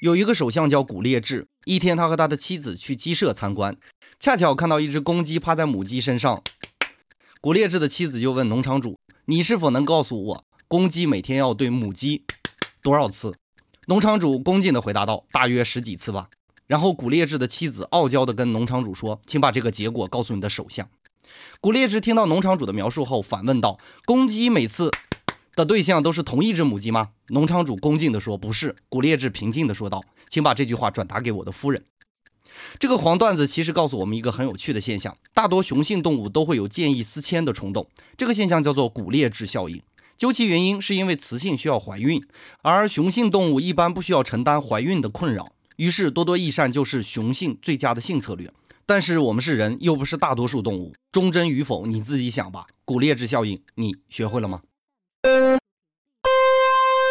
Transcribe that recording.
有一个首相叫古列治，一天他和他的妻子去鸡舍参观，恰巧看到一只公鸡趴在母鸡身上。古列治的妻子就问农场主：“你是否能告诉我，公鸡每天要对母鸡多少次？”农场主恭敬地回答道：“大约十几次吧。”然后古列治的妻子傲娇地跟农场主说：“请把这个结果告诉你的首相。”古列治听到农场主的描述后，反问道：“公鸡每次？”的对象都是同一只母鸡吗？农场主恭敬地说：“不是。”古烈治平静地说道：“请把这句话转达给我的夫人。”这个黄段子其实告诉我们一个很有趣的现象：大多雄性动物都会有见异思迁的冲动，这个现象叫做古烈治效应。究其原因，是因为雌性需要怀孕，而雄性动物一般不需要承担怀孕的困扰，于是多多益善就是雄性最佳的性策略。但是我们是人，又不是大多数动物，忠贞与否你自己想吧。古烈治效应，你学会了吗？